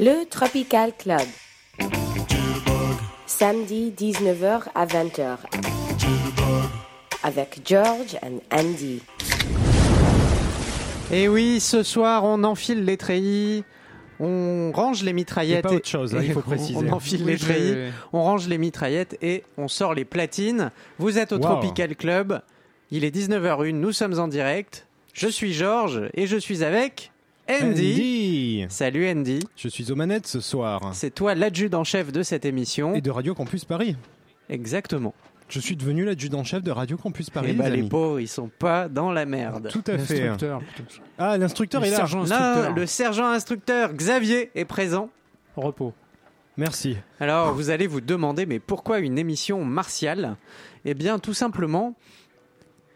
Le Tropical Club. Samedi 19h à 20h. Avec George and Andy. Et oui, ce soir, on enfile les treillis. On range les mitraillettes. Et pas autre chose, hein, il faut on- préciser. On enfile Oui, les treillis, on range les mitraillettes et on sort les platines. Vous êtes au Wow. Tropical Club. Il est 19h01, nous sommes en direct. Je suis Georges et je suis avec Andy. Andy Salut Andy. Je suis aux manettes ce soir. C'est toi l'adjudant-chef de cette émission. Et de Radio Campus Paris. Exactement. Je suis devenu l'adjudant-chef de Radio Campus Paris. et bah, les les amis. pauvres, ils sont pas dans la merde. Tout à fait. L'instructeur. Ah, l'instructeur Le est là. sergent instructeur. le sergent instructeur Xavier est présent. Repos. Merci. Alors, vous allez vous demander, mais pourquoi une émission martiale? Eh bien, tout simplement,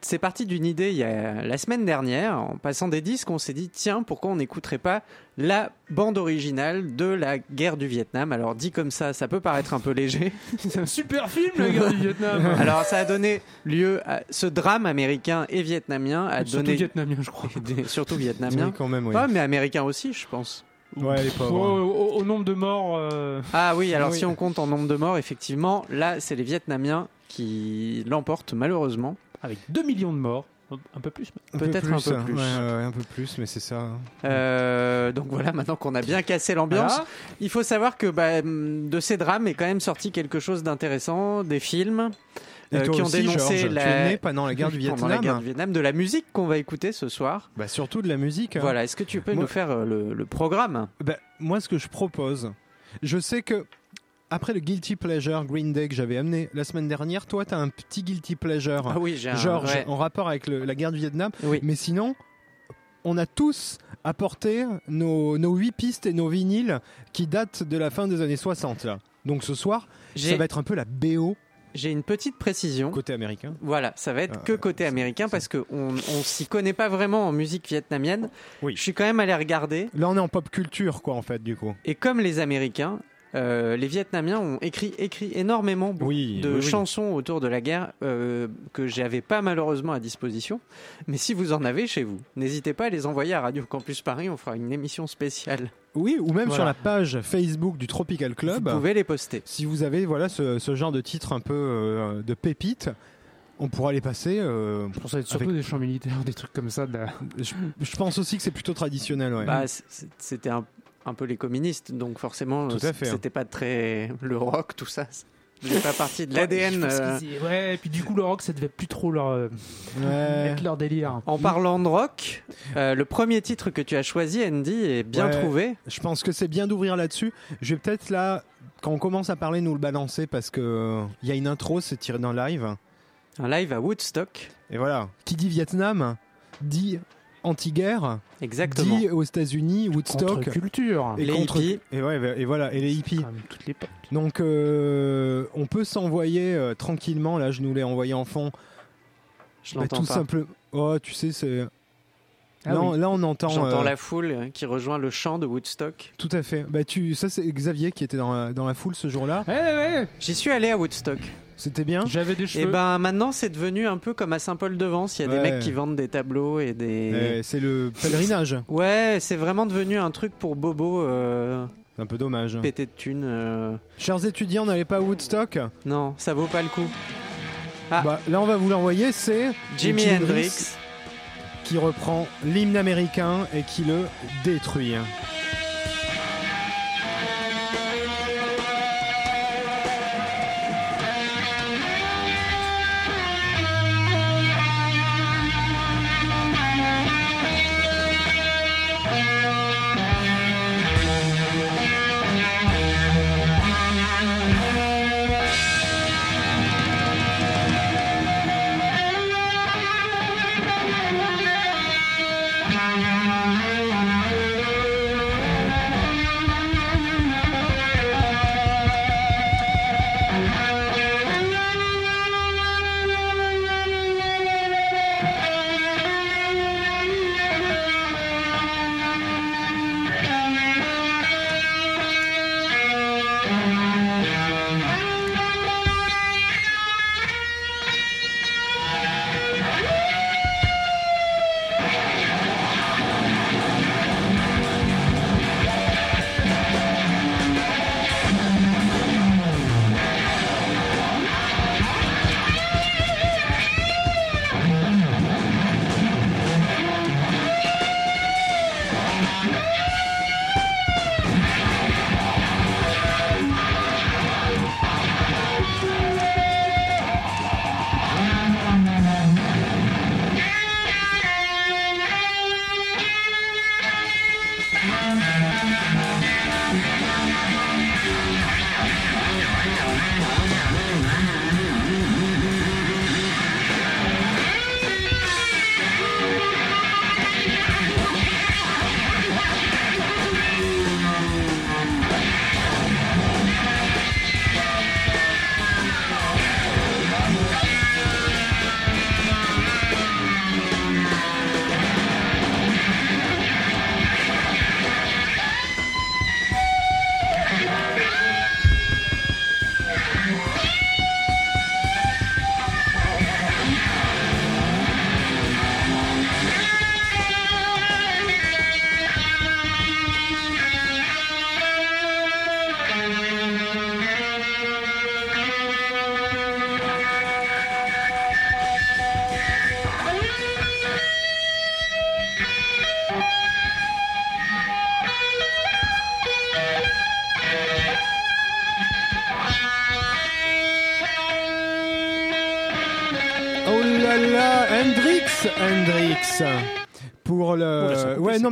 c'est parti d'une idée il y a la semaine dernière. En passant des disques, on s'est dit, tiens, pourquoi on n'écouterait pas la bande originale de la guerre du Vietnam? Alors, dit comme ça, ça peut paraître un peu léger. C'est un super film, la guerre du Vietnam. Alors, ça a donné lieu à ce drame américain et vietnamien, a Surtout donné vietnamien, je crois. surtout Oui, vietnamien. quand même, oui. Mais américain aussi, je pense. Ouais, les Au, pauvres. au- au nombre de morts, euh, Ah oui, alors Oui. si on compte en nombre de morts, effectivement, là, c'est les Vietnamiens qui l'emportent malheureusement. Avec 2 millions de morts. Un peu plus. peut-être un peu hein. plus. Ouais, ouais, un peu plus, mais c'est ça. Euh, donc voilà, maintenant qu'on a bien cassé l'ambiance, Voilà. il faut savoir que bah, de ces drames est quand même sorti quelque chose d'intéressant, des films euh, qui ont aussi, dénoncé la... pendant la guerre du Vietnam. la guerre du Vietnam, de la musique qu'on va écouter ce soir. Bah, surtout de la musique. hein. Voilà, est-ce que tu peux Moi- nous faire euh, le, le programme? Bah, moi, ce que je propose, je sais que après le guilty pleasure Green Day que j'avais amené la semaine dernière, toi, t'as un petit guilty pleasure, Ah oui, j'ai un... Georges, ouais. en rapport avec le- la guerre du Vietnam. Oui. Mais sinon, on a tous apporté nos, nos 8 pistes et nos vinyles qui datent de la fin des années 60. Là. Donc ce soir, ça va être un peu la BO j'ai une petite précision. côté américain. Voilà, ça va être Euh, que côté américain parce qu'on on s'y connaît pas vraiment en musique vietnamienne. Oui. Je suis quand même allé regarder Là, on est en pop culture, quoi, en fait, du coup. et comme les Américains, euh, les Vietnamiens ont écrit, écrit énormément Oui, de oui, oui. chansons autour de la guerre euh, que j'avais pas malheureusement à disposition. Mais si vous en avez chez vous, n'hésitez pas à les envoyer à Radio Campus Paris. On fera une émission spéciale. Oui, ou même Voilà. sur la page Facebook du Tropical Club. Vous pouvez les poster. Si vous avez voilà ce, ce genre de titre un peu euh, de pépite, on pourra les passer. euh, Je pense que ça va être surtout des champs militaires, des trucs comme ça. De la... je, je pense aussi que c'est plutôt traditionnel. Ouais. Bah, c'était un, un peu les communistes, donc forcément, hein. c'était pas très le rock, tout ça. C'est pas partie de l'ADN. Euh, Ouais, et puis du coup, le rock, ça devait plus trop leur, euh, Ouais. être leur délire. En parlant de rock, euh, le premier titre que tu as choisi, Andy, est bien Ouais. trouvé. Je pense que c'est bien d'ouvrir là-dessus. Je vais peut-être là, quand on commence à parler, nous le balancer parce que euh, il y a une intro, c'est tiré d'un live. Un live à Woodstock. Et voilà. Qui dit Vietnam dit anti-guerre, Exactement. dit aux États-Unis Woodstock. Contre-culture. Et Les contre- hippies. Et, ouais, et voilà, et les hippies. L'époque. Donc euh, on peut s'envoyer euh, tranquillement, là je nous l'ai envoyé en fond, Je Bah, l'entends tout pas. simplement. Oh tu sais c'est... Ah là, oui. là on entend... J'entends euh, la foule euh, qui rejoint le chant de Woodstock. Tout à fait. Bah, tu... Ça c'est Xavier qui était dans la, dans la foule ce jour-là. Ouais, ouais, J'y suis allé à Woodstock. C'était bien j'avais des Et cheveux. ben maintenant c'est devenu un peu comme à Saint-Paul-de-Vence. Il y a Ouais. des mecs qui vendent des tableaux et des. Euh, C'est le pèlerinage. Ouais, c'est vraiment devenu un truc pour Bobo euh, C'est un peu dommage. pété de thunes. euh. Chers étudiants, n'allez pas à Woodstock. Non, ça vaut pas le coup. Ah. Bah, là on va vous l'envoyer, c'est Jimi Jim Hendrix. qui reprend l'hymne américain et qui le détruit.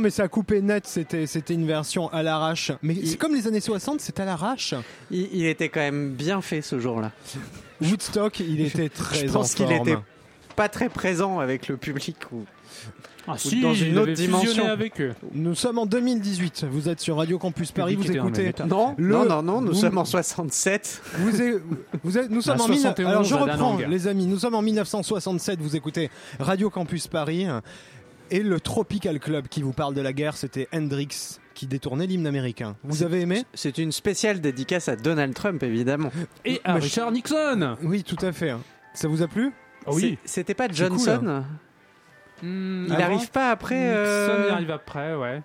Mais ça a coupé net, c'était c'était une version à l'arrache. Mais c'est comme les années 60, c'est à l'arrache. Il, il était quand même bien fait ce jour-là. Woodstock, il était très Je pense en qu'il forme. était pas très présent avec le public. Ou... Ah, si, dans une autre dimension. avec eux. Nous sommes en 2018. Vous êtes sur Radio Campus Paris. Public Vous même écoutez. Non, Le- non, non, non, nous vous- sommes en 67. Vous êtes, vous êtes- nous sommes en 19 71, Alors je reprends, les amis. Nous sommes en 1967. Vous écoutez Radio Campus Paris et le Tropical Club qui vous parle de la guerre. C'était Hendrix qui détournait l'hymne américain. Vous avez aimé? C'est une spéciale dédicace à Donald Trump, évidemment. Et à Richard Nixon. Oui, tout à fait. Ça vous a plu? Ah oui. C'était pas Johnson cool, hein. Hmm, Il n'arrive pas après. Nixon euh, y arrive après, ouais.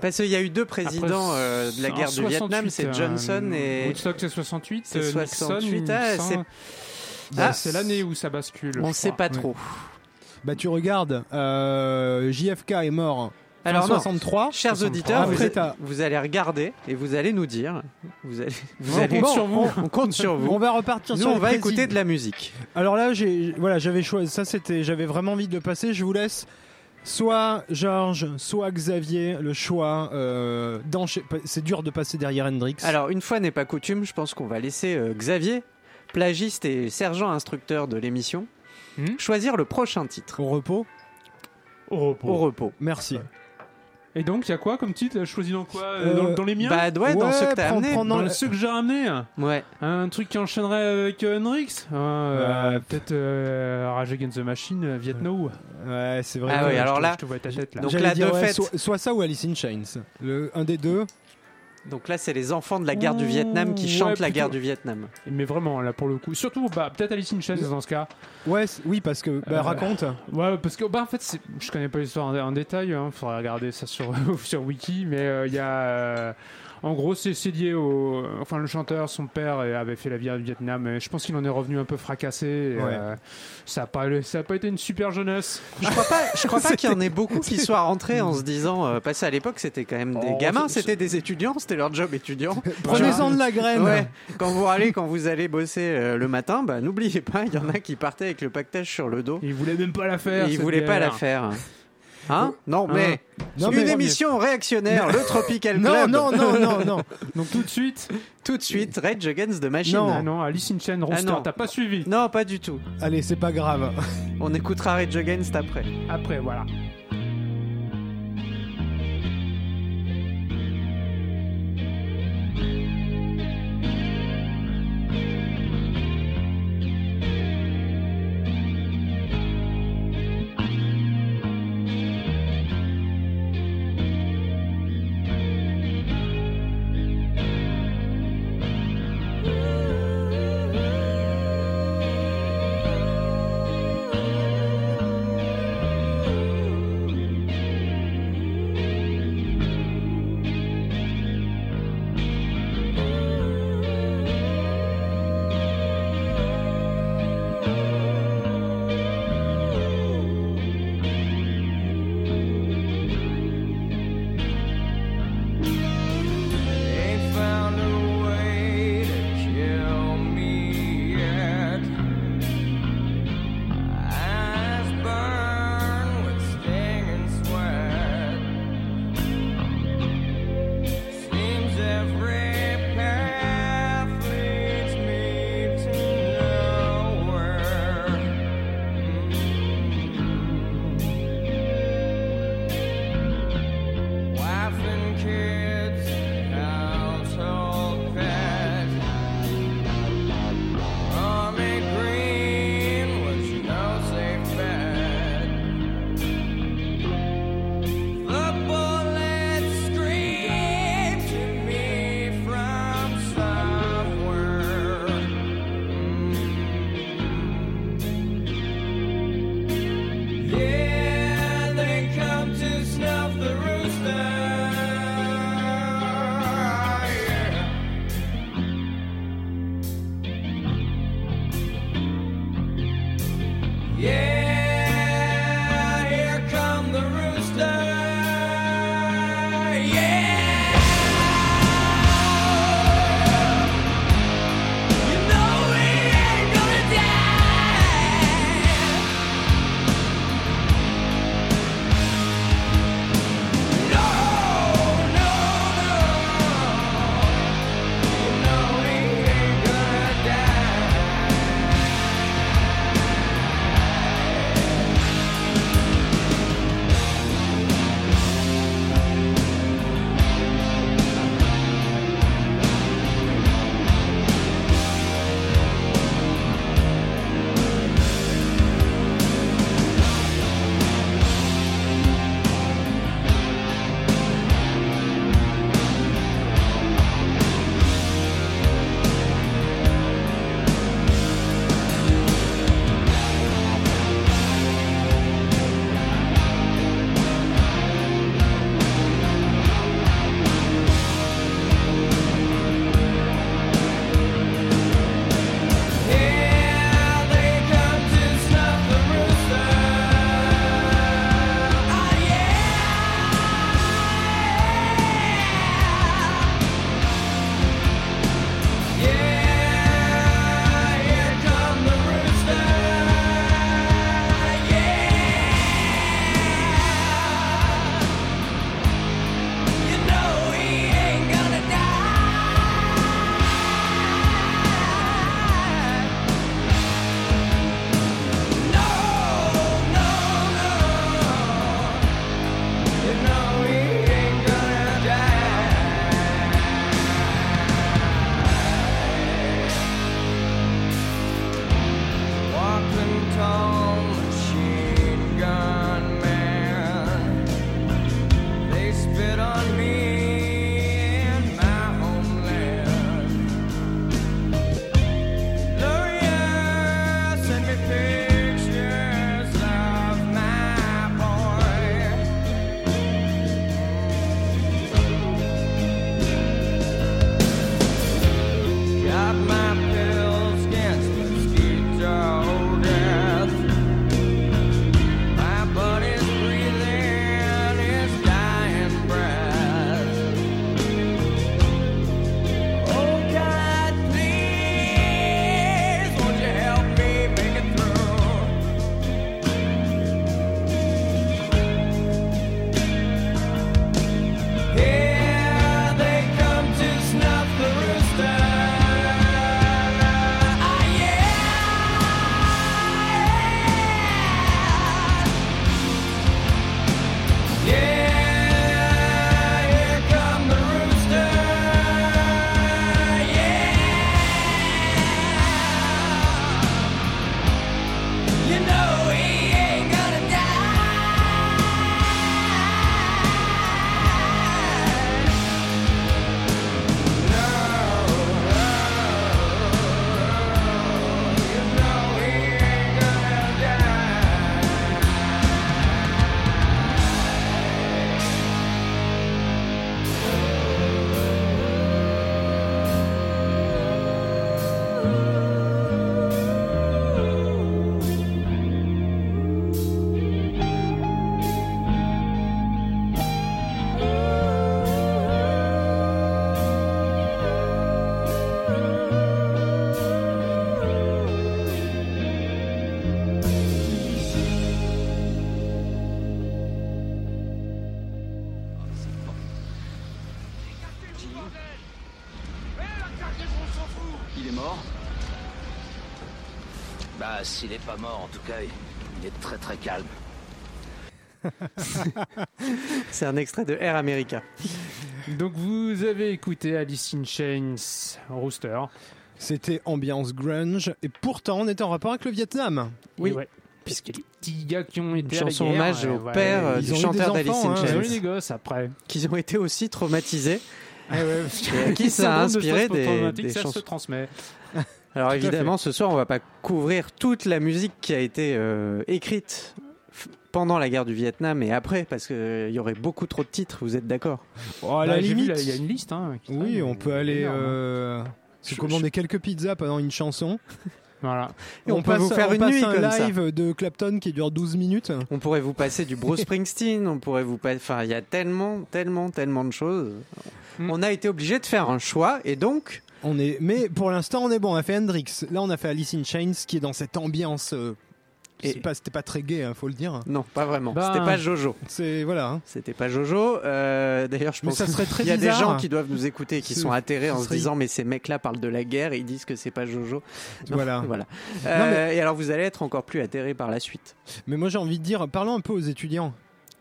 Parce qu'il y a eu deux présidents Après, euh, de la guerre du 68, Vietnam, c'est euh, Johnson et. Woodstock c'est 68, C'est euh, 68, Nixon, ah, il c'est- Ah, Bah, c'est l'année où ça bascule. On je sait pas trop. Bah tu regardes, euh, JFK est mort. Alors non, 63. chers 63. auditeurs, vous, allez regarder et vous allez nous dire. Vous allez, vous On allez- compte Bon, sur vous. On compte sur vous. On va repartir Nous, sur on va présidents. écouter de la musique. Alors là, j'ai voilà, j'avais choisi ça c'était j'avais vraiment envie de le passer, je vous laisse soit Georges, soit Xavier le choix euh, c'est dur de passer derrière Hendrix. Alors, une fois n'est pas coutume, je pense qu'on va laisser euh, Xavier, plagiste et sergent instructeur de l'émission, Hmm choisir le prochain titre. au repos. Au repos. Au repos. Merci. Et donc, il y a quoi comme titre Choisi dans quoi Euh, dans, dans les miens Bah, ouais, dans Ouais, ce que t'as amené. prends dans le- ceux que j'ai ramenés Ouais. Un truc qui enchaînerait avec euh, Hendrix euh, Ouais. Peut-être euh, Rage Against the Machine, euh, Vietnam. Ouais, c'est vrai. Ah ouais, alors je te- là- Je te vois ta tête là. Donc là, dire, de ouais, fait- soit, soit ça ou Alice in Chains. Le, un des deux. Donc là, c'est les enfants de la guerre du Vietnam qui ouais, chantent la guerre du Vietnam. Mais vraiment, là, pour le coup. Surtout, bah, peut-être Alice in Chains dans ce cas. Ouais, oui, parce que bah, Euh, raconte. Ouais, parce que, bah, en fait, je connais pas l'histoire en, en détail. Hein, faudrait regarder ça sur, sur Wiki. Mais euh, il y a. en gros, c'est lié au. Enfin, le chanteur, son père avait fait la guerre du Vietnam. Et je pense qu'il en est revenu un peu fracassé. et, Ouais. euh, ça a pas, ça a pas été une super jeunesse. Je crois pas, je crois pas qu'il y en ait beaucoup qui soient rentrés en se disant, euh, parce qu'à l'époque, c'était quand même des Oh, gamins, c'était des étudiants, c'était leur job étudiant. Prenez-en de la graine. Ouais, quand vous allez, quand vous allez bosser euh, le matin, bah, n'oubliez pas, il y en a qui partaient avec le pactage sur le dos Il voulait même pas la faire. ils voulaient pas la faire. Hein Non, Hein mais Non, une mais- émission réactionnaire, le Tropical Non, Club. non, non, non, non. Donc tout de suite. Tout de suite, Rage Against the Machine. Non. Ah non, Alice in Chains, Roster, non. t'as pas suivi. Non, pas du tout. Allez, c'est pas grave. On écoutera Rage Against après. Après, voilà. Bah, s'il est pas mort, en tout cas, il est très très calme. C'est un extrait de Air America. Donc vous avez écouté Alice in Chains Rooster. C'était ambiance grunge et pourtant on était en rapport avec le Vietnam. Oui. Ouais, Puisque les petits gars qui ont été Une à la chanson guerre, hommage au ouais, père euh, ils du ont eu chanteur des d'Alice enfants, in hein, Ils ont eu des gosses après. qui ont été aussi traumatisés. Ah ouais, parce que Et à qui ça a de inspiré des- post-traumatique, des ça chansons. se transmet. Alors évidemment, ce soir, on va pas couvrir toute la musique qui a été euh, écrite pendant la guerre du Vietnam et après, parce qu'il y aurait beaucoup trop de titres, vous êtes d'accord? Oh, à Bah, la vu, limite, il y a une liste. Hein, qui oui, on euh, peut aller hein. euh, se Je- commander quelques pizzas pendant une chanson. Voilà. Et on peut passe, vous faire on une passe nuit un comme ça. live de Clapton qui dure 12 minutes. On pourrait vous passer du Bruce Springsteen, on pourrait vous passer... Enfin, il y a tellement, tellement, tellement de choses. Mm. On a été obligé de faire un choix et donc... On est, mais pour l'instant, on est bon. On a fait Hendrix. Là, on a fait Alice in Chains, qui est dans cette ambiance. euh, Et- c'est pas- C'était pas très gay, hein, faut le dire. Non, pas vraiment. Ben- C'était pas Jojo. C'est voilà. hein. C'était pas Jojo. Euh, D'ailleurs, je Mais pense ça serait très qu'il y a des gens qui doivent nous écouter et qui sont atterrés en se disant mais ces mecs-là parlent de la guerre et ils disent que c'est pas Jojo. Non, Voilà. voilà. Euh, Et alors vous allez être encore plus atterrés par la suite. Mais moi, j'ai envie de dire, parlons un peu aux étudiants.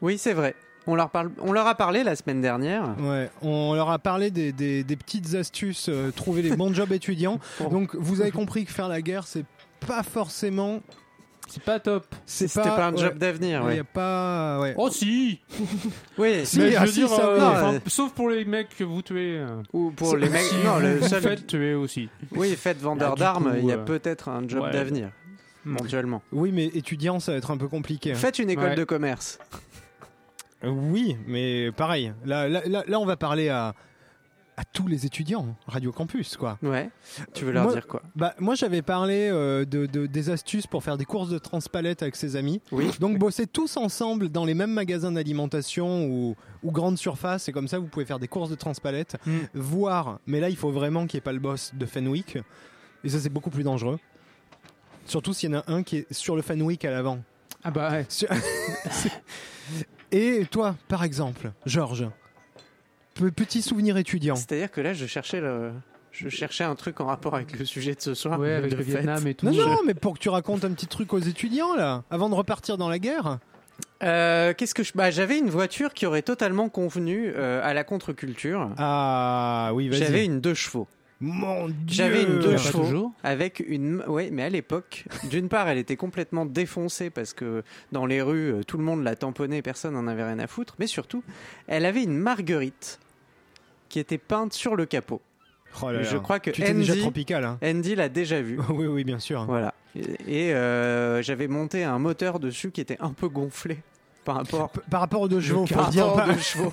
Oui, c'est vrai. On leur, parle, on leur a parlé la semaine dernière. Ouais, on leur a parlé des, des- des petites astuces, euh, trouver les bons jobs étudiants. Donc, vous avez compris que faire la guerre, c'est pas forcément. C'est pas top. C'est C'était pas, un ouais. job d'avenir. Il ouais. y a pas. Ouais. Oh si Oui, Si, Mais je ah, veux si, dire, ça, euh, Non, sauf pour les mecs que vous tuez. euh. ou pour les mecs. Si Non, le vous seul. faites tuer aussi. Oui, faites vendeur Ah, du d'armes. Il y a euh, peut-être un job ouais. d'avenir, Hmm. éventuellement. Oui, mais étudiant, ça va être un peu compliqué. hein. Faites une école Ouais. de commerce. Euh, Oui, mais pareil. Là, là, là, là, on va parler à, à tous les étudiants, Radio Campus, quoi. Ouais. Tu veux leur Moi- dire quoi Bah, moi, j'avais parlé euh, de, de- des astuces pour faire des courses de transpalette avec ses amis. Oui. Donc, bosser tous ensemble dans les mêmes magasins d'alimentation ou, ou grandes surfaces, et comme ça, vous pouvez faire des courses de transpalette, Mm. voir. Mais là, il faut vraiment qu'il n'y ait pas le boss de Fenwick. Et ça, c'est beaucoup plus dangereux. Surtout s'il y en a un qui est sur le Fenwick à l'avant. Ah bah ouais. Sur- Et toi, par exemple, Georges, pe- petit souvenir étudiant. C'est-à-dire que là, je cherchais le. Je cherchais un truc en rapport avec le sujet de ce soir. Ouais, avec le fait. Vietnam et tout. Non, non, mais pour que tu racontes un petit truc aux étudiants, là, avant de repartir dans la guerre. Euh, Qu'est-ce que je. Bah, j'avais une voiture qui aurait totalement convenu euh, à la contre-culture. Ah, oui, vas-y. J'avais une deux chevaux. Mon Dieu J'avais une deux chevaux avec une. Oui, mais à l'époque, d'une part, elle était complètement défoncée parce que dans les rues, euh, tout le monde la tamponnait, personne n'en avait rien à foutre. Mais surtout, elle avait une marguerite qui était peinte sur le capot. Oh là là. Je crois que Tu étais déjà Andy- tropical, hein. Andy l'a déjà vue. oui, oui, bien sûr. Voilà. Et, euh, j'avais monté un moteur dessus qui était un peu gonflé par rapport. Par rapport aux deux chevaux, par rapport aux deux chevaux.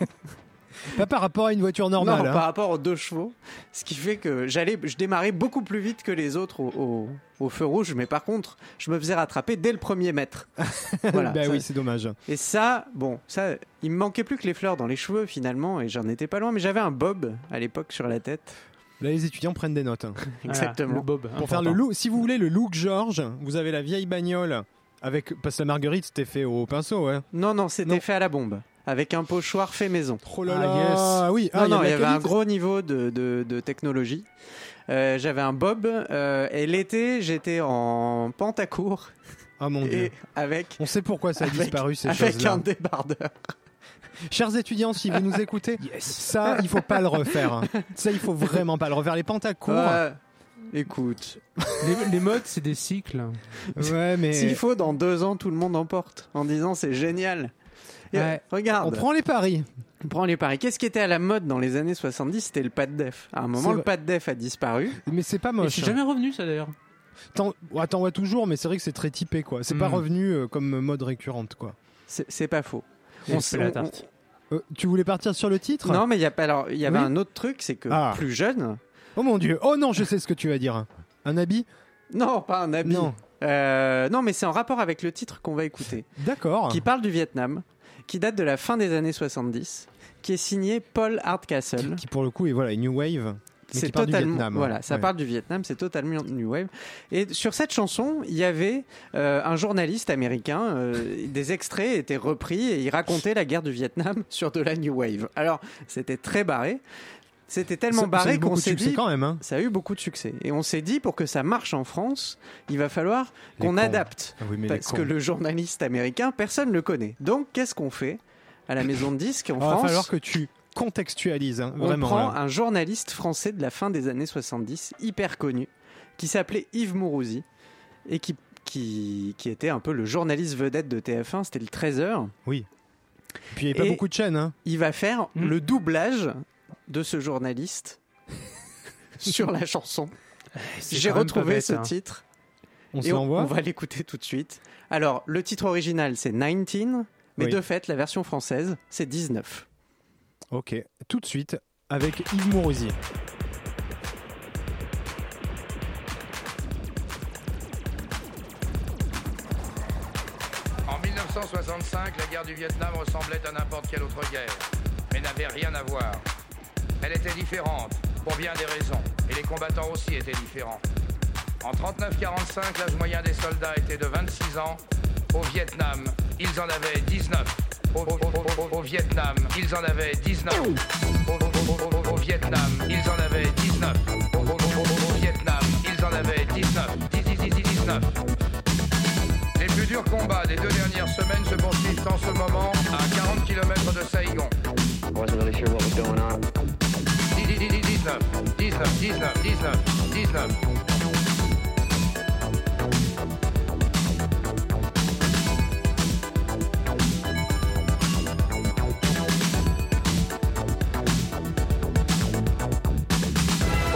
Pas par rapport à une voiture normale. non, hein. par rapport aux deux chevaux. Ce qui fait que j'allais, je démarrais beaucoup plus vite que les autres au, au- au feu rouge, mais par contre, je me faisais rattraper dès le premier mètre. voilà. bah ça- oui, c'est dommage. Et ça, bon, ça, il me manquait plus que les fleurs dans les cheveux finalement, et j'en étais pas loin, mais j'avais un bob à l'époque sur la tête. Là, les étudiants prennent des notes. hein. Exactement. le Bob. Pour faire le look, si vous voulez le look Georges, vous avez la vieille bagnole avec parce que la marguerite c'était fait au pinceau, ouais. Non, non, c'était Non. fait à la bombe, avec un pochoir fait maison. Oh là Ah, là, yes. oui. Non, Ah, non, de il y avait un gros niveau de, de- de technologie. Euh, j'avais un bob euh, et l'été j'étais en pantacourt Ah mon dieu. avec On sait pourquoi ça a avec, disparu ces avec choses-là. un débardeur. Chers étudiants, si vous nous écoutez, ça il faut pas le refaire. Ça il faut vraiment pas le refaire. Les pantacours. Ouais. Écoute, Les, les modes, c'est des cycles. Ouais, mais s'il faut dans deux ans tout le monde emporte en disant c'est génial. Ouais. Regarde, on prend les paris. on prend les paris. Qu'est-ce qui était à la mode dans les années 70 C'était le pas de def. À un moment, le pas de def a disparu. Mais c'est pas moche. c'est jamais revenu ça d'ailleurs. T'en vois toujours, mais c'est vrai que c'est très typé quoi. C'est pas Hmm. revenu euh, comme mode récurrente quoi. C'est pas faux. On se fait la tarte. Euh, tu voulais partir sur le titre? Non, mais il y a pas. Alors, il y avait Oui. un autre truc, c'est que Ah. plus jeune. Oh mon dieu. Oh non, je sais ce que tu vas dire. Un habit? Non, pas un habit. Non. Euh, non, mais c'est en rapport avec le titre qu'on va écouter, D'accord. qui parle du Vietnam, qui date de la fin des années 70, qui est signé Paul Hardcastle. Qui pour le coup est voilà une new wave. C'est qui totalement, Vietnam. voilà, ça Ouais. parle du Vietnam, c'est totalement New Wave. Et sur cette chanson, il y avait euh, un journaliste américain, euh, des extraits étaient repris et il racontait la guerre du Vietnam sur de la New Wave. Alors, c'était très barré. C'était tellement Ça- barré qu'on s'est dit. quand même. Hein. Ça a eu beaucoup de succès. Et on s'est dit, pour que ça marche en France, il va falloir qu'on adapte. Ah oui, Parce que le journaliste américain, personne ne le connaît. Donc, qu'est-ce qu'on fait à la maison de disques en Il va France falloir que tu contextualises, hein, On vraiment. prend là. un journaliste français de la fin des années 70, hyper connu, qui s'appelait Yves Mourouzi, et qui, qui, qui était un peu le journaliste vedette de TF1, c'était le 13h. Puis il n'y a pas Et- beaucoup de chaînes. Hein. Il va faire Hmm. le doublage de ce journaliste sur la chanson. C'est J'ai retrouvé bête, ce hein. titre. On Et on, on va l'écouter tout de suite. Alors, le titre original, c'est 19, mais Oui. de fait, la version française, c'est 19. Ok, tout de suite avec Yves Mourouzi. En 1965, la guerre du Vietnam ressemblait à n'importe quelle autre guerre, mais n'avait rien à voir. Elle était différente, pour bien des raisons, et les combattants aussi étaient différents. En 39-45, l'âge moyen des soldats était de 26 ans. Au Vietnam, ils en avaient 19. Au, Vietnam, ils en avaient 19. Au, Vietnam, ils en avaient 19. Au, Vietnam, ils en avaient 19. 10, 10, 10, 19. Les plus durs combats des deux dernières semaines se poursuivent en ce moment à 40 km de Saïgon. 19, 19, 19, 19, 19, 19.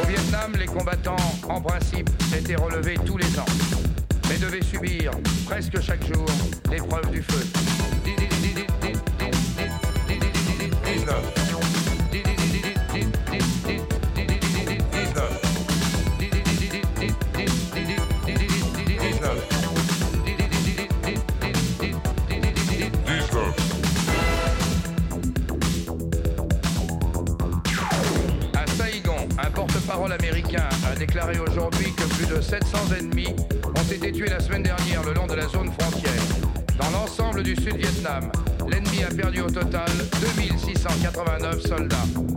Au Vietnam, les combattants, en principe, étaient relevés tous les ans, mais devaient subir, presque chaque jour, l'épreuve du feu. Du Sud-Vietnam, l'ennemi a perdu au total 2689 soldats.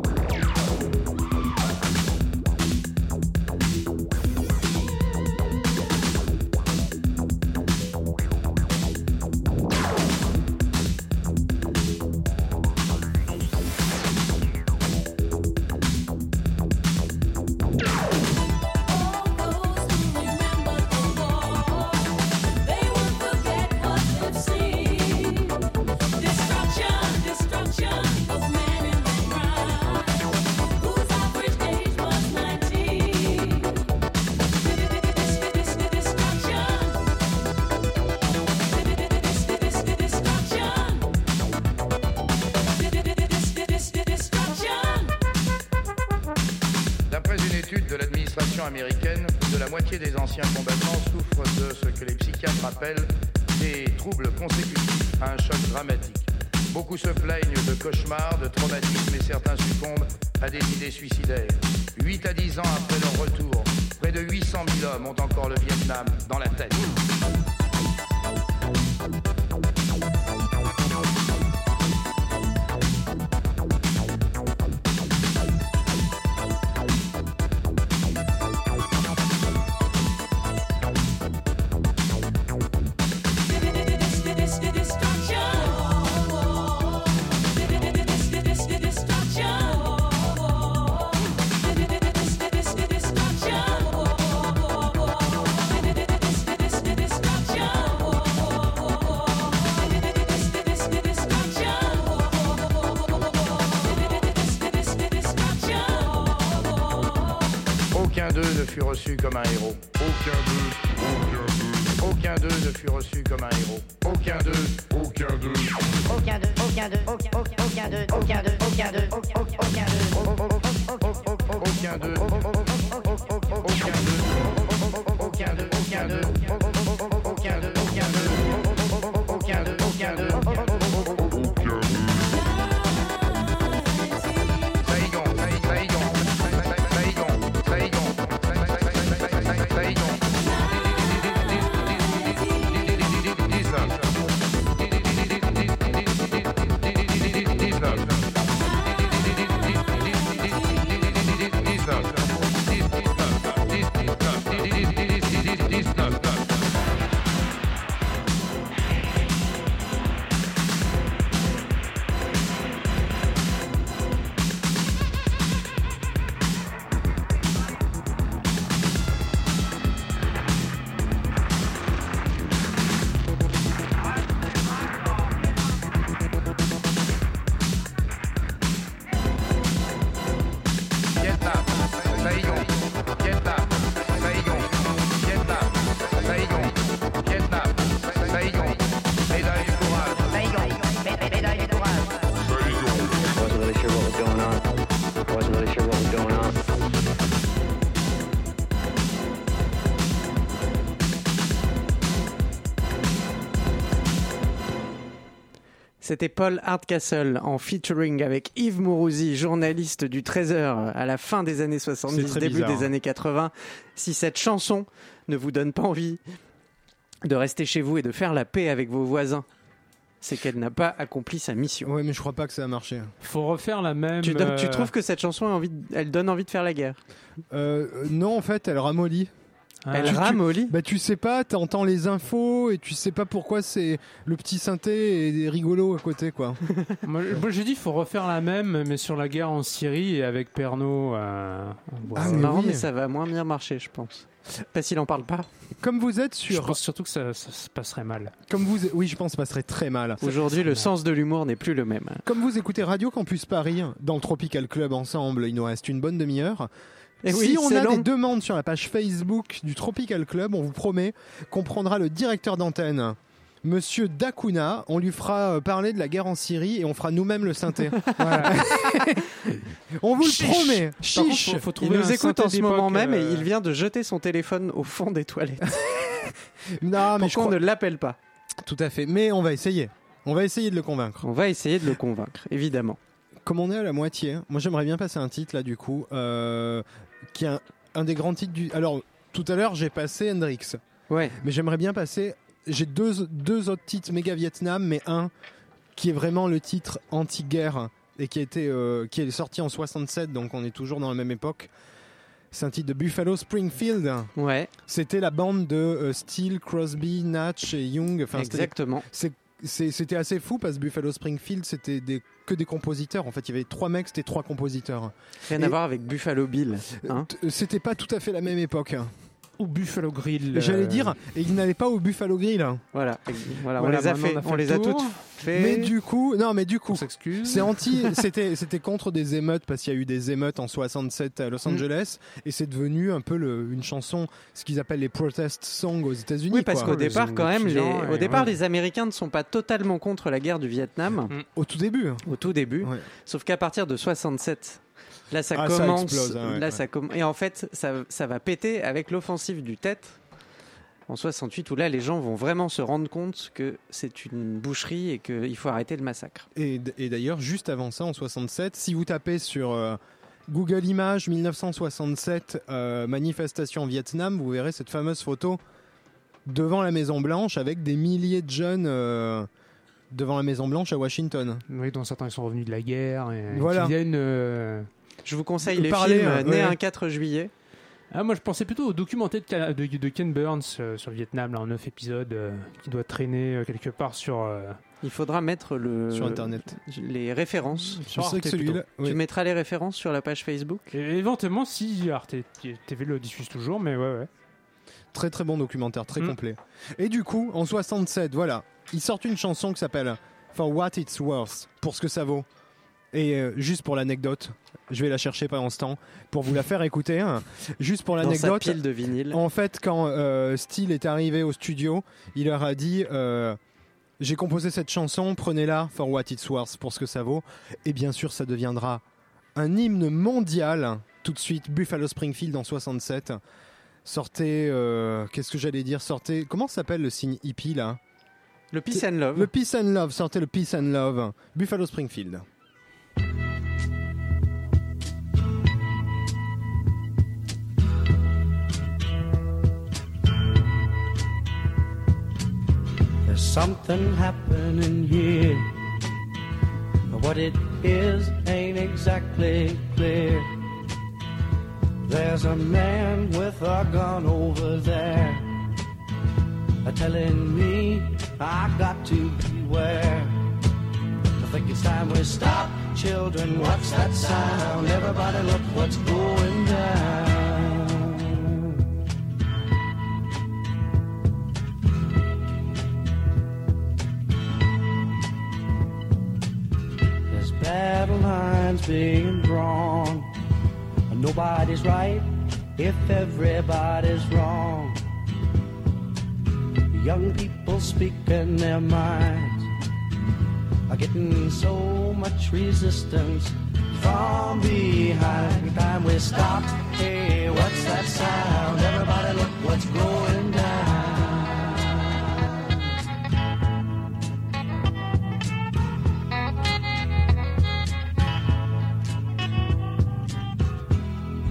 De cauchemars, de traumatismes et certains succombent à des idées suicidaires. 8 à 10 ans après leur retour, près de 800 000 hommes ont encore le Vietnam dans la tête. C'était Paul Hardcastle en featuring avec Yves Mourouzi, journaliste du Trésor à la fin des années 70, très début bizarre. des années 80. Si cette chanson ne vous donne pas envie de rester chez vous et de faire la paix avec vos voisins, c'est qu'elle n'a pas accompli sa mission. Ouais, mais je crois pas que ça a marché. Faut refaire la même. Tu, euh, trouves que cette chanson a envie de- elle donne envie de faire la guerre? Euh, non, en fait, elle ramollit. Ah, Elle tu- tu- ramollit Bah tu sais pas, t'entends les infos et tu sais pas pourquoi c'est le petit synthé et rigolo à côté quoi. Moi, moi, j'ai dit faut refaire la même, mais sur la guerre en Syrie et avec Pernod. euh. Ah, C'est mais marrant, oui. mais ça va moins bien marcher, je pense. Parce qu'il en parle pas. Comme vous êtes Je sur, pense surtout que ça, ça se passerait mal. comme vous, oui, je pense, que ça passerait très mal. Aujourd'hui, le sens de l'humour n'est plus le même. Comme vous écoutez Radio Campus Paris dans le Tropical Club ensemble, il nous reste une bonne demi-heure. Et si on a long. des demandes sur la page Facebook du Tropical Club, on vous promet qu'on prendra le directeur d'antenne. Monsieur Dakuna, on lui fera euh, parler de la guerre en Syrie et on fera nous-mêmes le synthé. on vous le promet. Contre, Chiche. faut, faut Il nous écoute en ce moment même et euh, il vient de jeter son téléphone au fond des toilettes. Non, mais je Pourquoi on crois... ne l'appelle pas Tout à fait. Mais on va essayer. On va essayer de le convaincre. On va essayer de le convaincre, évidemment. Comme on est à la moitié, moi j'aimerais bien passer un titre là du coup, euh, qui est un, un des grands titres du. Alors tout à l'heure j'ai passé Hendrix, Ouais. mais j'aimerais bien passer. J'ai deux, deux autres titres méga Vietnam, mais un qui est vraiment le titre anti-guerre et qui, a été, euh, qui est sorti en 67, donc on est toujours dans la même époque. C'est un titre de Buffalo Springfield. Ouais, C'était la bande de euh, Steele, Crosby, Natch et Young. Enfin, exactement. c'était assez fou parce que Buffalo Springfield c'était des, que des compositeurs en fait il y avait trois mecs c'était trois compositeurs Rien Et- à voir avec Buffalo Bill. hein. C'était pas tout à fait la même époque Ou Buffalo Grill. j'allais euh, dire et ils n'allaient pas au Buffalo Grill Voilà, voilà, on Voilà, les a fait, on a fait on le les a tour. toutes fait. mais du coup non mais du coup c'est anti c'était c'était contre des émeutes parce qu'il y a eu des émeutes en 67 à Mm. Los Angeles et c'est devenu un peu le- une chanson ce qu'ils appellent les protest songs aux États-Unis Oui, parce qu'au départ, quand même, les, au départ, ouais. les Américains ne sont pas totalement contre la guerre du Vietnam au tout début au tout début, Ouais. sauf qu'à partir de 67, là, ça Ah, ça commence. explose, hein, ouais, là, ouais. ça comm- et en fait, ça, ça va péter avec l'offensive du Tet en 68, où là, les gens vont vraiment se rendre compte que c'est une boucherie et qu'il faut arrêter le massacre. Et, d'ailleurs, juste avant ça, en 67, si vous tapez sur euh, Google Images 1967 euh, manifestation Vietnam, vous verrez cette fameuse photo devant la Maison Blanche avec des milliers de jeunes euh, devant la Maison Blanche à Washington. Oui, dont certains ils sont revenus de la guerre et Voilà. qui viennent. Je vous conseille De les parler, films hein, ouais. un 4 juillet. Ah, moi je pensais plutôt au documentaire de, Ca- de- de Ken Burns euh, sur le Vietnam, là, en 9 épisodes, euh, qui doit traîner euh, quelque part sur. euh, Il faudra mettre le, Sur Internet. les références. Je sur sais Arte que celui-là. Tu mettras les références sur la page Facebook? Et éventuellement, si Arte TV le diffuse toujours, mais ouais, ouais. Très très bon documentaire, très Mm. complet. Et du coup, en 67, voilà, ils sortent une chanson qui s'appelle For What It's Worth, pour ce que ça vaut. Et euh, juste pour l'anecdote, je vais la chercher pendant ce temps pour vous la faire écouter. hein. Juste pour l'anecdote, pile de vinyle. En fait, quand euh, Steele est arrivé au studio, il leur a dit euh, J'ai composé cette chanson, prenez-la for what it's worth, pour ce que ça vaut. Et bien sûr, ça deviendra un hymne mondial. Tout de suite, Buffalo Springfield en 67. Sortez, euh, qu'est-ce que j'allais dire Sortez, comment s'appelle le signe hippie là? Le Peace and Love. Le Peace and Love, sortez le Peace and Love. Buffalo Springfield. There's something happening here. But what it is ain't exactly clear. There's a man with a gun over there. Telling me I got to beware. I think it's time we stop, children. What's that sound? Everybody, look what's going down. There's battle lines being drawn. Nobody's right if everybody's wrong. Young people speaking their minds are getting so much resistance from behind. Time we stop. Hey, what's that sound? Everybody, look what's going down.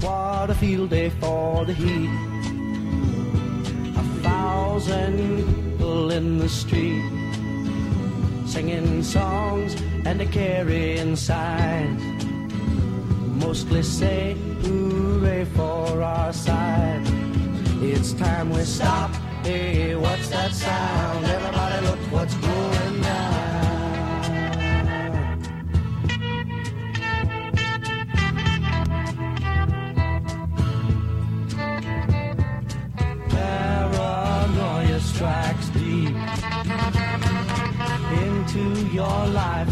What a field day for the heat. A thousand people in the street singing songs and a carrying signs. Mostly say hooray for our side. It's time we stop. Hey, what's that sound? Everybody look what's going down.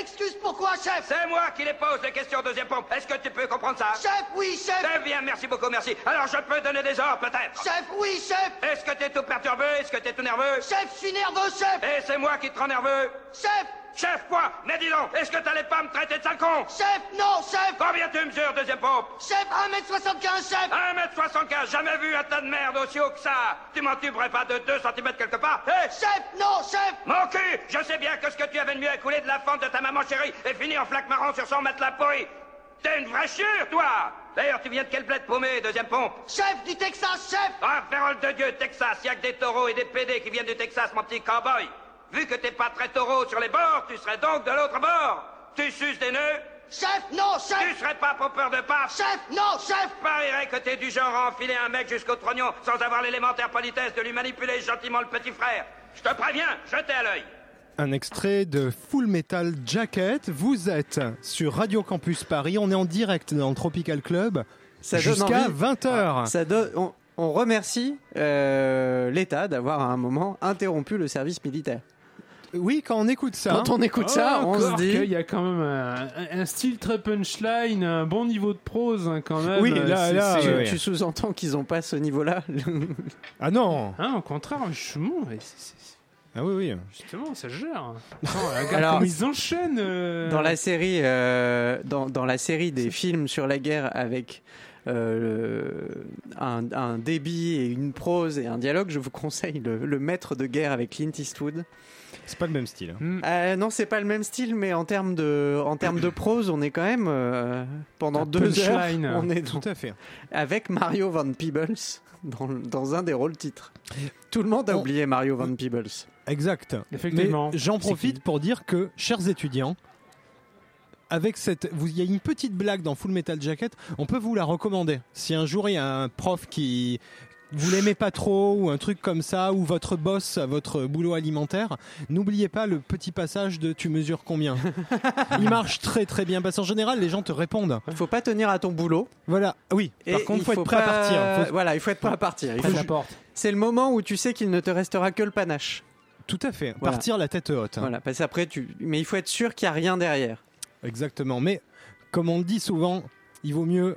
Excuse pourquoi, chef? C'est moi qui les pose les questions deuxième pompe. Est-ce que tu peux comprendre ça? Chef, oui, chef. Très bien, merci beaucoup, merci. Alors je peux donner des ordres peut-être? Chef, oui, chef. Est-ce que t'es tout perturbé? Est-ce que t'es tout nerveux? Chef, je suis nerveux, chef. Et c'est moi qui te rends nerveux? Chef Chef, quoi? Mais dis donc, est-ce que t'allais pas me traiter de sale con? Chef, non, chef! Combien tu mesures, deuxième pompe Chef, 1m75, chef! 1m75, jamais vu un tas de merde aussi haut que ça! Tu m'en tuberais pas de 2 cm quelque part Hé? Chef, non, chef! Mon cul! Je sais bien que ce que tu avais de mieux à couler de la fente de ta maman chérie est fini en flaque marron sur son matelas pourri T'es une vraie chure, toi! D'ailleurs, tu viens de quelle bled paumée, deuxième pompe? Chef du Texas, chef! Ah, parole de Dieu, Texas, y a que des taureaux et des PD qui viennent du Texas, mon petit cowboy. Vu que t'es pas très taureau sur les bords, tu serais donc de l'autre bord. Tu suces des nœuds Chef, non, Tu chef serais pas pompeur de paf Chef, non, chef Parierait que t'es du genre à enfiler un mec jusqu'au trognon sans avoir l'élémentaire politesse de lui manipuler gentiment le petit frère. Je te préviens, jetez à l'œil. Un extrait de Full Metal Jacket. Vous êtes sur Radio Campus Paris. On est en direct dans le Tropical Club jusqu'à envie. 20h. Ça donne- on, on remercie euh, l'État d'avoir à un moment interrompu le service militaire. Oui, quand on écoute ça. Quand on écoute ça, on se dit. y a quand même un, un style très punchline, un bon niveau de prose hein, quand même. Oui, Euh, là, là, ouais. Tu sous-entends qu'ils n'ont pas ce niveau-là Ah non Hein, au contraire, c'est- Ah oui, oui. justement, ça gère. Attends, Alors, ils enchaînent. euh. Dans la série, euh, dans, dans la série des films sur la guerre avec euh, un débit et une prose et un dialogue, je vous conseille le, le Maître de guerre avec Clint Eastwood. C'est pas le même style. hein. Hmm. Euh, non, c'est pas le même style, mais en termes de, en termes de prose, on est quand même euh, pendant Un deux heures, on est dans- Tout à fait. avec Mario Van Peebles dans, dans un des rôles titres. Tout le monde a On- oublié Mario Van Peebles. Exact. Effectivement. J'en profite pour dire que, chers étudiants, avec cette, vous- il y a une petite blague dans Full Metal Jacket. On peut vous la recommander. Si un jour il y a un prof qui vous l'aimez pas trop ou un truc comme ça ou votre boss à votre boulot alimentaire, n'oubliez pas le petit passage de tu mesures combien. il marche très très bien parce qu'en général les gens te répondent. Faut pas tenir à ton boulot. Voilà. Oui. Par contre, il faut être prêt pas- à partir. Faut- Voilà, il faut être prêt à partir. Il Près de faut- la porte. C'est le moment où tu sais qu'il ne te restera que le panache. Tout à fait. Voilà. Partir la tête haute. hein. Voilà, parce qu'après tu. Mais il faut être sûr qu'il n'y a rien derrière. Exactement. Mais comme on le dit souvent, il vaut mieux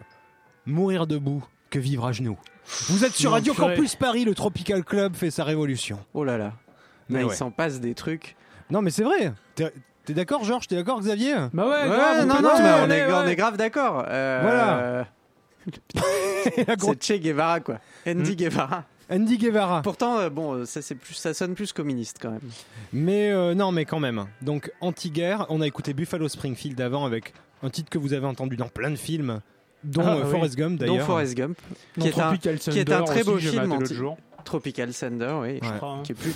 mourir debout que vivre à genoux. Vous êtes sur Radio. Campus Paris, le Tropical Club fait sa révolution. Oh là là. Mais Mais ouais. il s'en passe des trucs. Non mais c'est vrai. T'es t'es d'accord Georges? T'es d'accord Xavier? Bah ouais, Ouais, grave, non, on non, mais ouais, on est, ouais. on est grave d'accord. Euh, Voilà. La C'est Che Guevara, quoi. Andy Guevara. Andy Guevara. Pourtant, euh, bon, euh, ça, c'est plus, ça sonne plus communiste quand même. Mais euh, non mais quand même. Donc anti-guerre, on a écouté Buffalo Springfield avant avec un titre que vous avez entendu dans plein de films, dont Ah, euh, oui. Forrest Gump Dont d'ailleurs. Forrest Gump, qui est, un, Tropical qui est un Thunder très beau film. Tropical Thunder, oui. Ouais. Je crois, hein. Qui est plus.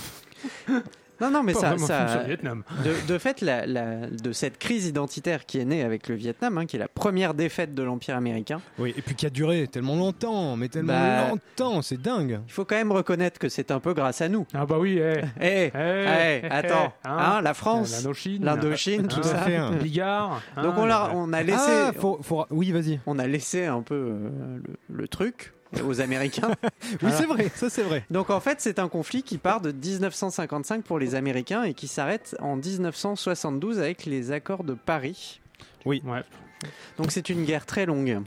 Non, non, mais Pas ça, ça- film sur Vietnam. de, de fait, la, la- de cette crise identitaire qui est née avec le Vietnam, hein, qui est la première défaite de l'Empire américain, Oui, et puis qui a duré tellement longtemps, mais tellement Bah- longtemps, c'est dingue. il faut quand même reconnaître que c'est un peu grâce à nous. Ah bah oui, eh. Eh, Eh, eh, eh, attends, eh, hein, la France, l'Indochine, l'Indochine, tout ça. fait. hein. Bigard. Donc hein, on, le- on a laissé, Ah, faut, faut- oui, vas-y. on a laissé un peu euh, le, le truc. aux Américains. Oui, c'est vrai, ça c'est vrai. Donc en fait, c'est un conflit qui part de 1955 pour les Américains et qui s'arrête en 1972 avec les accords de Paris. Ouais. Donc c'est une guerre très longue.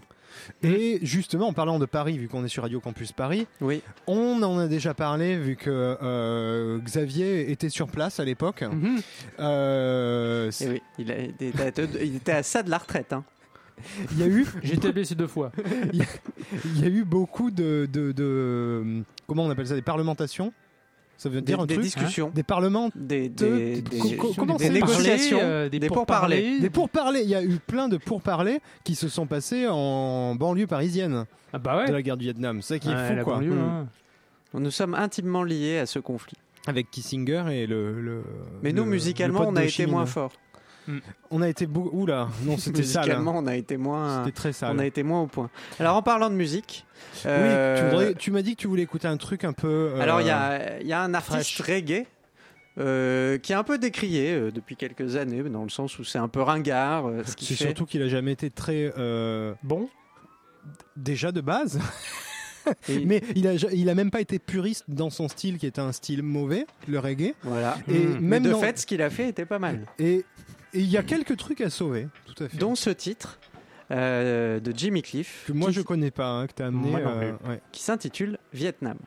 Et justement, en parlant de Paris, vu qu'on est sur Radio Campus Paris, Oui. on en a déjà parlé vu que euh, Xavier était sur place à l'époque. Euh, Et oui, il, a- il était à, il était à ça de la retraite. hein. Il y a eu, J'ai été blessé deux fois. il y a eu beaucoup de, de, de- comment on appelle ça, des parlementations? Ça veut Des, dire un des truc? discussions, Des parlements, des, de- des, des- co- co- comment des c'est? Négociations, euh, des, pourparlers. des pourparlers. Il y a eu plein de pourparlers qui se sont passés en banlieue parisienne Ah bah ouais. de la guerre du Vietnam. C'est ça qui est fou, quoi. banlieue, Mm. hein. Nous sommes intimement liés à ce conflit. Avec Kissinger et le. le- Mais nous, le- musicalement, le on a été moins forts. On a été beaucoup. Oula, non, c'était sale. hein. Musicalement, on a été moins. C'était très sale. On a été moins au point. Alors en parlant de musique, Oui, euh, tu, voudrais- tu m'as dit que tu voulais écouter un truc un peu. euh, alors il y a, il y a un artiste reggae euh, qui est un peu décrié euh, depuis quelques années, dans le sens où c'est un peu ringard. euh, ce qu'il C'est surtout qu'il a jamais été très. euh, Bon. déjà de base. Et- Mais il a, il a même pas été puriste dans son style qui était un style mauvais, le reggae. Voilà. Et Mm. Mais même de dans- fait, ce qu'il a fait était pas mal. Et il y a quelques trucs à sauver, tout à fait. Dont ce titre euh, de Jimmy Cliff, que moi qui, je connais pas, hein, que t'as amené. Moi non euh, ouais. qui s'intitule Vietnam,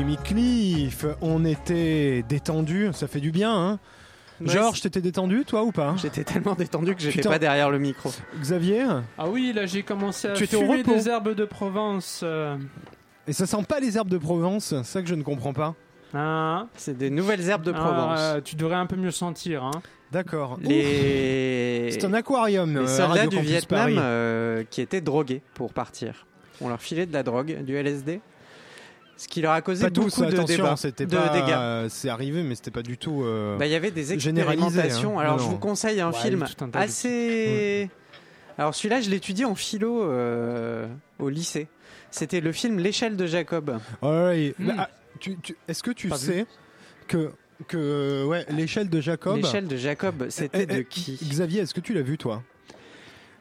Bref, on était détendu, ça fait du bien. Hein Ouais, Georges, t'étais détendu, toi ou pas? J'étais tellement détendu que j'étais pas derrière le micro. Xavier? Ah oui, là j'ai commencé à Tu fumer des herbes de Provence. euh. Et ça sent pas les herbes de Provence, c'est ça que je ne comprends pas. Ah, C'est des nouvelles herbes de ah, Provence. euh, tu devrais un peu mieux sentir. Hein. D'accord. Les C'est un aquarium. les euh, soldats Radio du Campus Vietnam euh, qui étaient drogués pour partir. On leur filait de la drogue, du LSD. Ce qui leur a causé Pas beaucoup tous, de attention, débats, c'était de pas. dégâts. euh, c'est arrivé, mais c'était pas du tout. euh, Bah, il y avait des expérimentations. hein. Alors, Non, je vous conseille un Ouais, film un assez. Alors, celui-là, je l'étudie en philo euh, au lycée. C'était le film L'échelle de Jacob. ouais, Hmm. bah, ah, tu- tu- Est-ce que tu Pas vu. sais que que ouais l'échelle de Jacob. L'échelle de Jacob, c'était Eh, de eh, qui? Xavier, est-ce que tu l'as vu toi?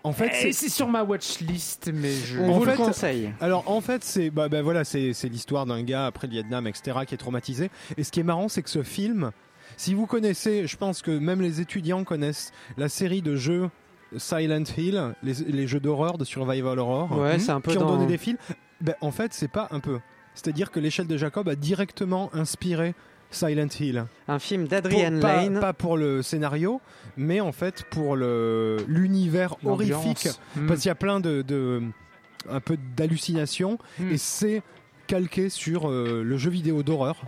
En fait, Eh, c'est- c'est sur ma watchlist, mais je. On vous fait- le conseille. Alors en fait c'est bah, bah, voilà c'est c'est l'histoire d'un gars après le Vietnam etc qui est traumatisé et ce qui est marrant c'est que ce film si vous connaissez je pense que même les étudiants connaissent la série de jeux Silent Hill les, les jeux d'horreur de survival horror Ouais, c'est un peu qui ont dans- donné des films ben, en fait c'est pas un peu c'est à dire que l'échelle de Jacob a directement inspiré Silent Hill Un film d'Adrian Lane. pas pour le scénario mais en fait pour le l'univers horrifique Hmm. parce qu'il y a plein de, de un peu d'hallucinations Hmm. et c'est calqué sur euh, le jeu vidéo d'horreur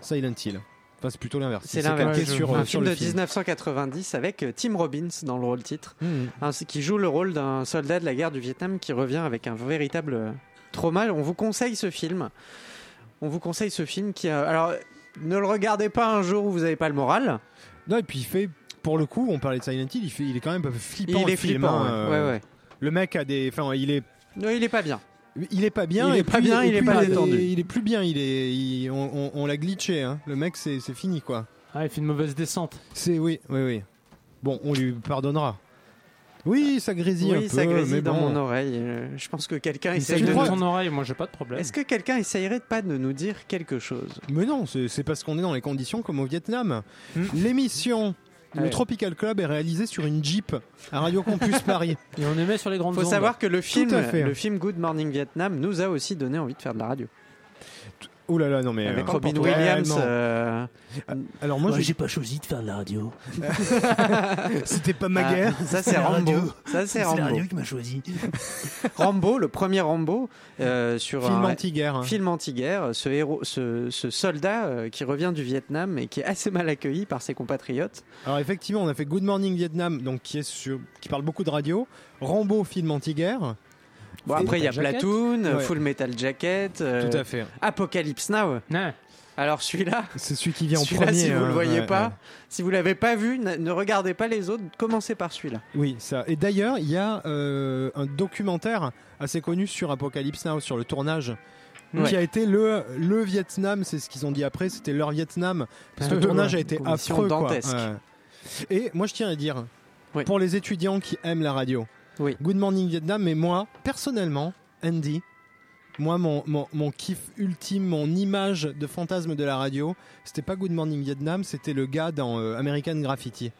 Silent Hill. Enfin, c'est plutôt l'inverse. C'est calqué l'inverse. sur, un euh, sur film le de film. 1990 avec euh, Tim Robbins dans le rôle titre, Hmm. ainsi- qui joue le rôle d'un soldat de la guerre du Vietnam qui revient avec un véritable trauma. On vous conseille ce film. On vous conseille ce film qui a... Alors, ne le regardez pas un jour où vous n'avez pas le moral. Non, et puis il fait, pour le coup, on parlait de Silent Hill, il, fait, il est quand même un peu flippant. il le est film, flippant. hein, ouais. euh, Ouais, ouais. Le mec a des, enfin, il est, Non, il est pas bien. il est pas bien. Il est et pas puis- bien, et il est pas détendu. Il est plus bien. Il est, il- on, on- on l'a glitché. Hein. Le mec, c'est c'est fini quoi. Ah, il fait une mauvaise descente. C'est oui, oui, oui. Bon, on lui pardonnera. Oui, ça grésille un oui, peu, ça grésille mais dans bon. mon oreille. Euh, Je pense que quelqu'un Il essaye de de crois- nous... ton oreille, moi j'ai pas de problème. Est-ce que quelqu'un essayerait pas de nous dire quelque chose? Mais non, c'est parce qu'on est dans les conditions comme au Vietnam. Hmm. L'émission Le Ouais. Tropical Club est réalisée sur une Jeep à Radio Campus Paris. Et on émet sur les grandes faut ondes. savoir que le film, le film Good Morning Vietnam nous a aussi donné envie de faire de la radio. Oh là là, non mais. Avec euh, Robin. Williams. Euh, Alors moi, j'ai- pas choisi de faire de la radio. c'était pas ma guerre. ah, ça c'est Rambo. Ça c'est C'est la Rambo. radio qui m'a choisi. Rambo, le premier Rambo euh, sur Film anti-guerre. film anti-guerre. Ce héros, ce, ce soldat qui revient du Vietnam et qui est assez mal accueilli par ses compatriotes. Alors effectivement, on a fait Good Morning Vietnam, donc qui est sur, qui parle beaucoup de radio. Rambo, film anti-guerre. Bon Full après il y a Metal Jacket. Platoon, euh, Ouais. Full Metal Jacket, euh, Tout à fait. Apocalypse Now. Ouais. Alors celui-là, C'est celui qui vient en premier. si vous hein, le voyez ouais, pas, ouais. si vous l'avez pas vu, ne, ne regardez pas les autres. Commencez par celui-là. Oui, ça. Et d'ailleurs, il y a euh, un documentaire assez connu sur Apocalypse Now, sur le tournage. Ouais. Qui a été le, le Vietnam, c'est ce qu'ils ont dit après, c'était leur Vietnam. Parce que le Ouais. tournage a été affreux. Quoi. Et moi, je tiens à dire, Oui. pour les étudiants qui aiment la radio, Oui. Good Morning Vietnam, mais moi, personnellement, Andy, moi, mon, mon, mon kiff ultime, mon image de fantasme de la radio, c'était pas Good Morning Vietnam, c'était le gars dans euh, American Graffiti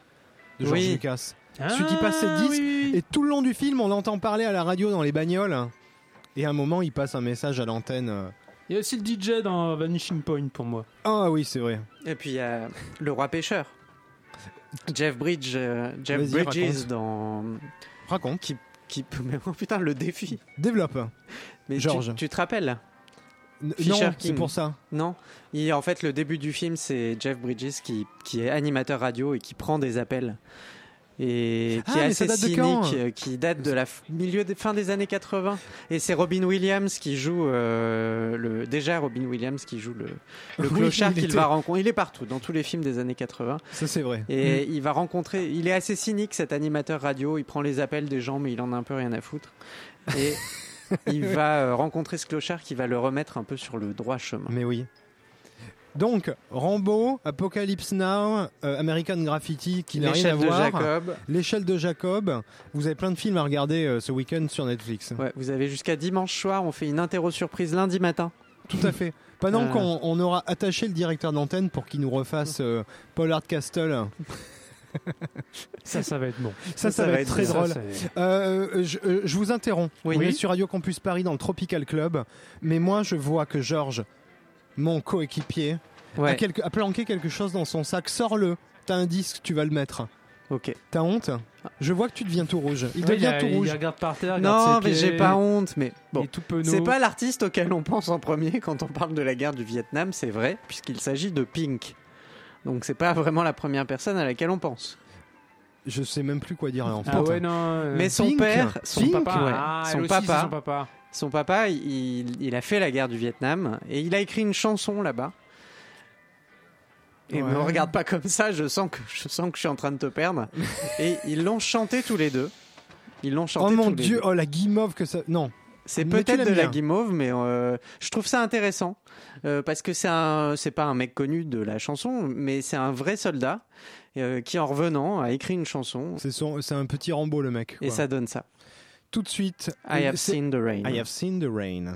de George Oui. Lucas. Ah, Celui qui passe ses disques, oui, oui. Et tout le long du film, on l'entend parler à la radio dans les bagnoles. Et à un moment, il passe un message à l'antenne. euh, Il y a aussi le DJ dans Vanishing Point pour moi. Ah oui, c'est vrai. Et puis il y a le roi pêcheur. Jeff Bridge, euh, Jeff Bridges raconte. dans Raconte. qui qui peut mais oh putain le défi. Développe. Mais tu- Georges. tu te rappelles? N- Fisher non, c'est pour ça. Non. Et en fait, le début du film, c'est Jeff Bridges qui, qui est animateur radio et qui prend des appels. Et qui Ah, est mais ça assez de cynique, euh, qui date de la milieu des, fin des années 80. Et c'est Robin Williams qui joue euh, le déjà Robin Williams qui joue le, clochard il qu'il va rencontrer. Il est partout dans tous les films des années 80. Ça, c'est vrai. Et il va rencontrer. Il est assez cynique cet animateur radio. Il prend les appels des gens, mais il en a un peu rien à foutre. Et il va euh, rencontrer ce clochard qui va le remettre un peu sur le droit chemin. Mais oui. Donc, Rambo, Apocalypse Now, euh, American Graffiti, qui n'a rien à L'échelle de voir. Jacob. L'échelle de Jacob. Vous avez plein de films à regarder euh, ce week-end sur Netflix. Ouais, vous avez jusqu'à dimanche soir. On fait une interro surprise lundi matin. Tout à fait. Pendant Euh. qu'on on aura attaché le directeur d'antenne pour qu'il nous refasse euh, Paul Hardcastle. Ça, ça va être bon. Ça, ça, va, être très drôle. Euh, je, je vous interromps. Oui. On est sur Radio Campus Paris dans le Tropical Club. Mais moi, je vois que Georges, mon coéquipier, Ouais. a, quelque- a planqué quelque chose dans son sac. Sors-le. T'as un disque, tu vas le mettre. Ok. T'as honte Je vois que tu deviens tout rouge. Il Ouais, devient a- tout il rouge. regarde par terre. il Non, regarde ses mais j'ai pas honte. Mais il bon, c'est pas l'artiste auquel on pense en premier quand on parle de la guerre du Vietnam, c'est vrai, puisqu'il s'agit de Pink. Donc c'est pas vraiment la première personne à laquelle on pense. Je sais même plus quoi dire en fait. Ah ouais, non. euh, Mais son Pink père, son Pink papa, ouais, Ah, son papa, son papa. son papa, il, il a fait la guerre du Vietnam et il a écrit une chanson là-bas. Et Ouais. me regarde pas comme ça, je sens que je sens que je suis en train de te perdre. et ils l'ont chanté tous les deux. Ils l'ont chanté Oh mon tous les dieu, deux. oh la guimauve que ça. Non. C'est peut-être de la guimauve, mais euh, je trouve ça intéressant euh, parce que c'est un, c'est pas un mec connu de la chanson, mais c'est un vrai soldat euh, qui, en revenant, a écrit une chanson C'est son- c'est un petit Rambo le mec. et ça donne ça. Tout de suite. I have seen the rain. I have seen the rain.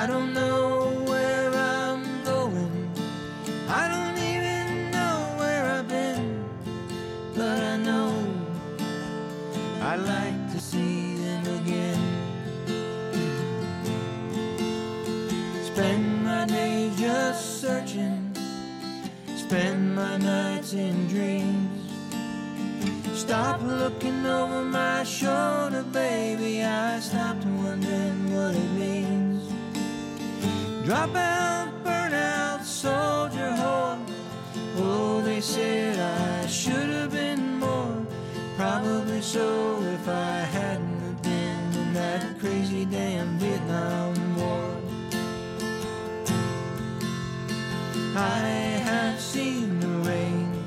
I don't know where I'm going. I don't even know where I've been. But I know I'd like to see them again. Spend my days just searching. Spend my nights in dreams. Stop looking over my shoulder, baby. I stopped wondering what it means. Drop out, burn out, soldier whore. Oh, they said I should have been more. Probably so if I hadn't been in that crazy damn Vietnam War. I have seen the rain.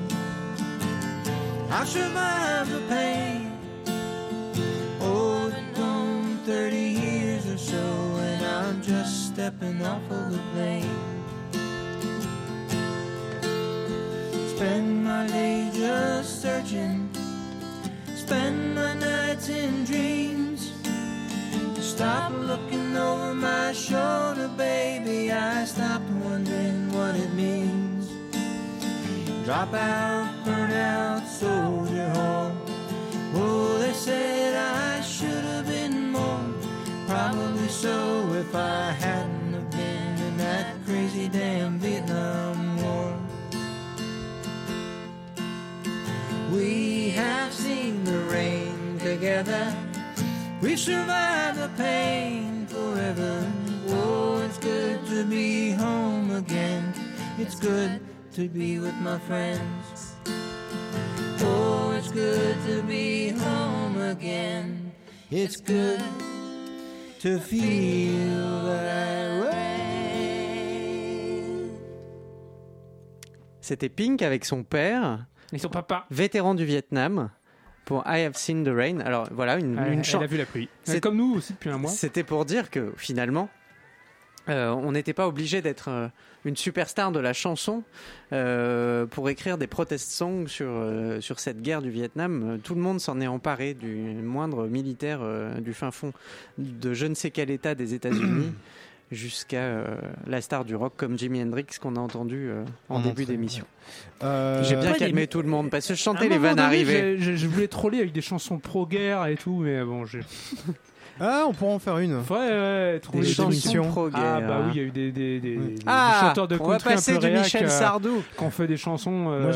I've survived the pain. Stepping off of the plane. Spend my day just searching. Spend my nights in dreams. Stop looking over my shoulder, baby. I stopped wondering what it means. Drop out, burn out, soldier home. Oh, they said I should have been more. Probably so if I hadn't crazy damn Vietnam War. We have seen the rain together. We've survived the pain forever. Oh, it's good to be home again. It's good to be with my friends. Oh, it's good to be home again. It's good to feel that way. C'était Pink avec son père, Et son papa. vétéran du Vietnam, pour I Have Seen the Rain. Alors voilà, une, Elle, une elle chan- a vu la pluie. C'est- Comme nous aussi depuis un mois. C'était pour dire que finalement, euh, on n'était pas obligé d'être euh, une superstar de la chanson euh, pour écrire des protest songs sur, sur cette guerre du Vietnam. Tout le monde s'en est emparé, du moindre militaire du fin fond de je ne sais quel état des États-Unis jusqu'à euh, la star du rock comme Jimi Hendrix qu'on a entendu euh, en En début d'émission. Euh, J'ai bien a calmé tout le monde parce que je chantais les vannes j'ai- Je voulais troller avec des chansons pro-guerre et tout, mais bon, j'ai. Ah, on pourra en faire une. Ouais, ouais, troller Des des chansons pro-guerre. Ah bah oui, il y a eu des, des, des, des Ah, chanteurs de on va country un passer peu du réac, Michel euh, Sardou. qui ont fait des chansons. euh, Moi,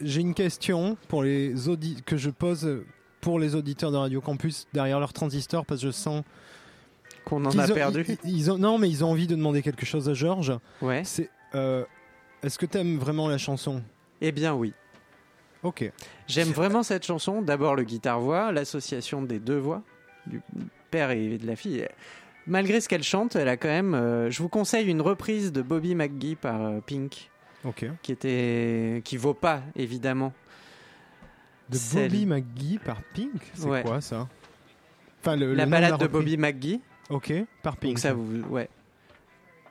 j'ai une question pour les que je pose pour les auditeurs de Radio Campus derrière leur transistor parce que je sens Qu'on en a ont- perdu. ils- ils ont, non, mais ils ont envie de demander quelque chose à Georges. Ouais. C'est euh, est-ce que t'aimes vraiment la chanson? Eh bien oui. Ok. J'aime vraiment cette chanson. D'abord le guitare-voix, l'association des deux voix, du père et de la fille. Malgré ce qu'elle chante, elle a quand même. euh, je vous conseille une reprise de Bobby McGee par euh, Pink, Ok. qui était, qui vaut pas évidemment. De Bobby McGee par Pink? C'est Ouais. quoi ça? Enfin, le, la le balade la de. Bobby McGee. Ok, par Pink. Donc ça vous, ouais.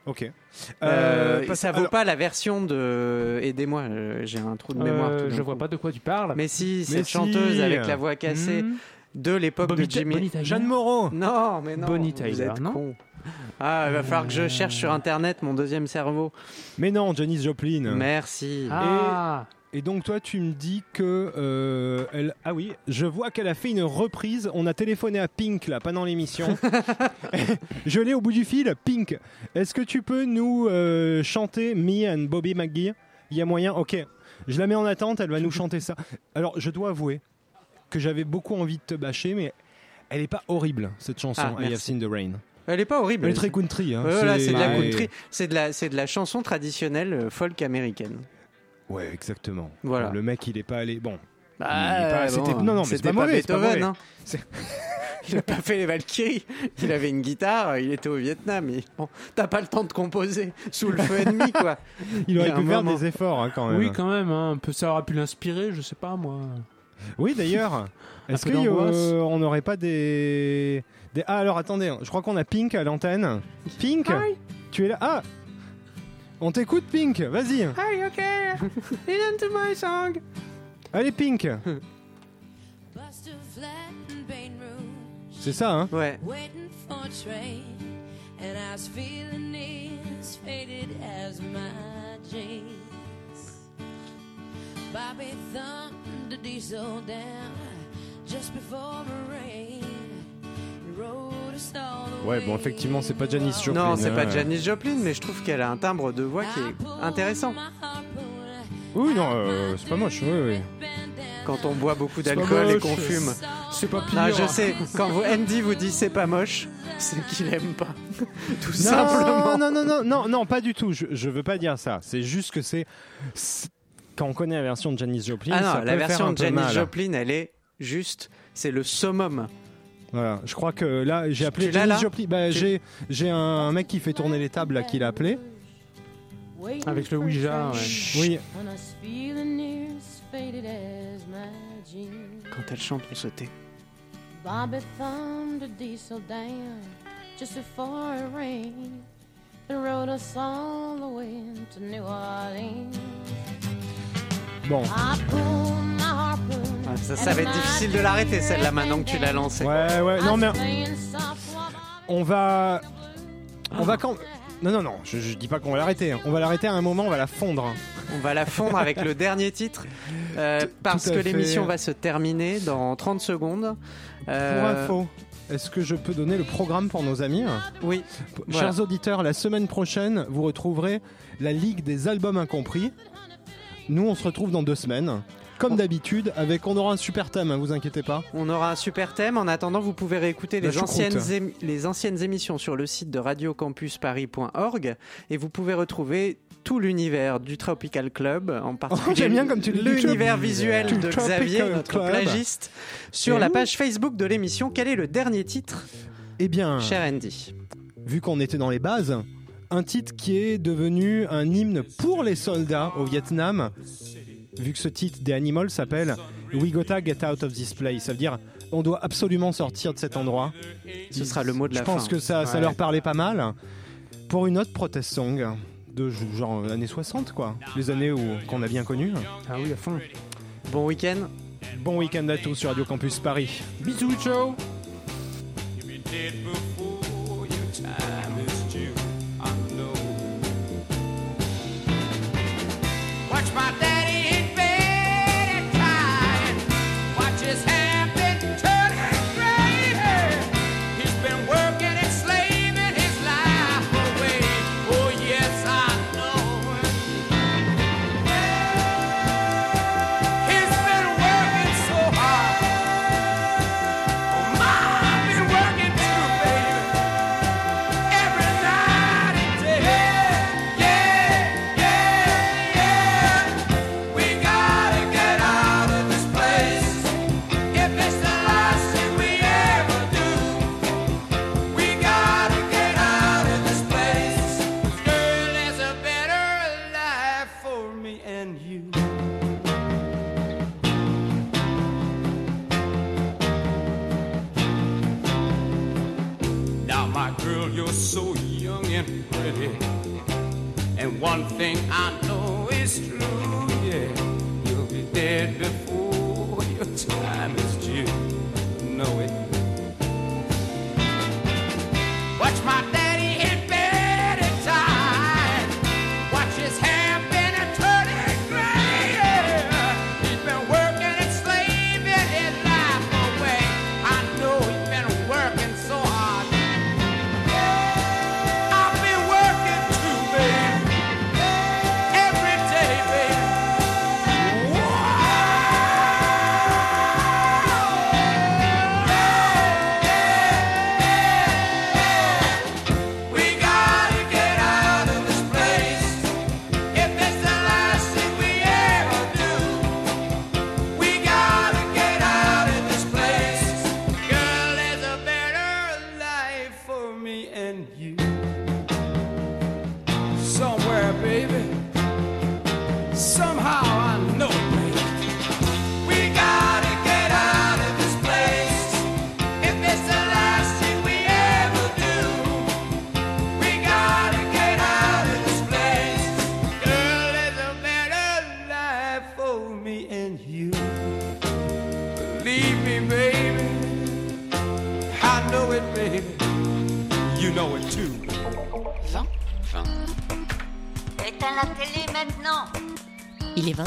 Ok. Euh, Euh, ça vaut alors- pas la version de. Aidez-moi, euh, j'ai un trou de mémoire. Euh, tout d'un je coup. vois pas de quoi tu parles. Mais si, Mais cette si. chanteuse avec la voix cassée Hmm. de l'époque de Bonnie Ta- Jimmy. Bonnie Tyler. Jeanne Moreau. Non, mais non. Bonnie vous Tyler, êtes non con. Ah, il va falloir que je cherche sur internet mon deuxième cerveau. Mais non, Janis Joplin. Merci. Ah, Et donc toi, tu me dis que euh, elle. Ah oui, je vois qu'elle a fait une reprise. On a téléphoné à Pink là pendant l'émission. je l'ai au bout du fil. Pink, est-ce que tu peux nous euh, chanter Me and Bobby McGee? Il y a moyen? Ok, je la mets en attente. Elle va nous chanter ça. Alors, je dois avouer que j'avais beaucoup envie de te bâcher, mais elle est pas horrible cette chanson. Ah, I Have. Seen the Rain. Elle est pas horrible. Elle est très country. Hein. Voilà, c'est de la Ouais. country. C'est de la, c'est de la chanson traditionnelle euh, folk américaine. Ouais, exactement. Voilà. Le mec, il est pas allé. Bon, Bah, Il est pas- bon, c'était- non, non, mais c'était pas pas Beethoven, mauvais. hein. C'est- il a pas fait les Valkyries. Il avait une guitare, il était au Vietnam. Et bon, t'as pas le temps de composer sous le feu ennemi, quoi. il aurait pu faire moment. des efforts hein, quand même. oui, quand même. hein, un peu, ça aurait pu l'inspirer, je sais pas moi. Oui, d'ailleurs. Est-ce qu'on d'angoisse. n'aurait pas des... des. Ah, alors attendez, je crois qu'on a Pink à l'antenne. Pink Tu es là Ah On t'écoute, Pink Vas-y Hey, ok. Listen to my song. Allez, Pink C'est ça, hein Ouais. Waiting for a train, and I was feeling faded as my jeans. Bobby thumbed the diesel down just before the rain. Ouais, bon, effectivement, c'est pas Janis Joplin. Non, c'est pas hein. Janis Joplin, mais je trouve qu'elle a un timbre de voix qui est intéressant. Oui, non, euh, c'est pas moche, oui, oui. Quand on boit beaucoup d'alcool et qu'on fume. C'est pas pire. Non, je sais, quand vous, Andy vous dit c'est pas moche, c'est qu'il aime pas. Tout Non, simplement. non, non, non, non, non, pas du tout. Je, je veux pas dire ça. C'est juste que c'est. Quand on connaît la version de Janis Joplin, Ah non, la version de Janis. Joplin, elle est juste, c'est le summum. Voilà, je crois que là, j'ai appelé Janis Joplin. Bah, j'ai, j'ai un mec qui fait tourner les tables là, qui l'a appelé. Avec le Ouija, ouais. Oui. Quand elle chante, on se tait. Bobby thumbed the diesel down just before it rained and rode us all the way to New Orleans. bon. I pulled my harpoon. Ça, ça va être difficile de l'arrêter, celle-là, maintenant que tu l'as lancée. Ouais, ouais, non, mais on va. On va quand. Non, non, non, je, je dis pas qu'on va l'arrêter. hein. On va l'arrêter à un moment, on va la fondre. On va la fondre avec le dernier titre euh, parce que l'émission va se terminer dans 30 secondes. Pour Euh, info, est-ce que je peux donner le programme pour nos amis? Oui. Voilà. Chers auditeurs, la semaine prochaine, vous retrouverez la Ligue des albums incompris. Nous, on se retrouve dans deux semaines. Comme d'habitude, avec on aura un super thème, hein, vous inquiétez pas. On aura un super thème. En attendant, vous pouvez réécouter les anciennes, ém- les anciennes émissions sur le site de radiocampusparis.org et vous pouvez retrouver tout l'univers du Tropical Club, en particulier Oh, j'aime bien comme tu le dis, l'univers visuel de Tropical Xavier, notre Club. plagiste, sur Et la page Facebook de l'émission. Quel est le dernier titre, Eh bien, cher Andy? vu qu'on était dans les bases, un titre qui est devenu un hymne pour les soldats au Vietnam, vu que ce titre des Animals s'appelle We Gotta Get Out of This Place. Ça veut dire on doit absolument sortir de cet endroit. Ce sera le mot de la Je pense fin. que ça, ça leur parlait pas mal. Pour une autre protest song de genre années 60, quoi. Les années où qu'on a bien connues. Ah oui, à fond. Bon week-end. Bon week-end à tous sur Radio Campus Paris. Bisous, ciao. Watch my daddy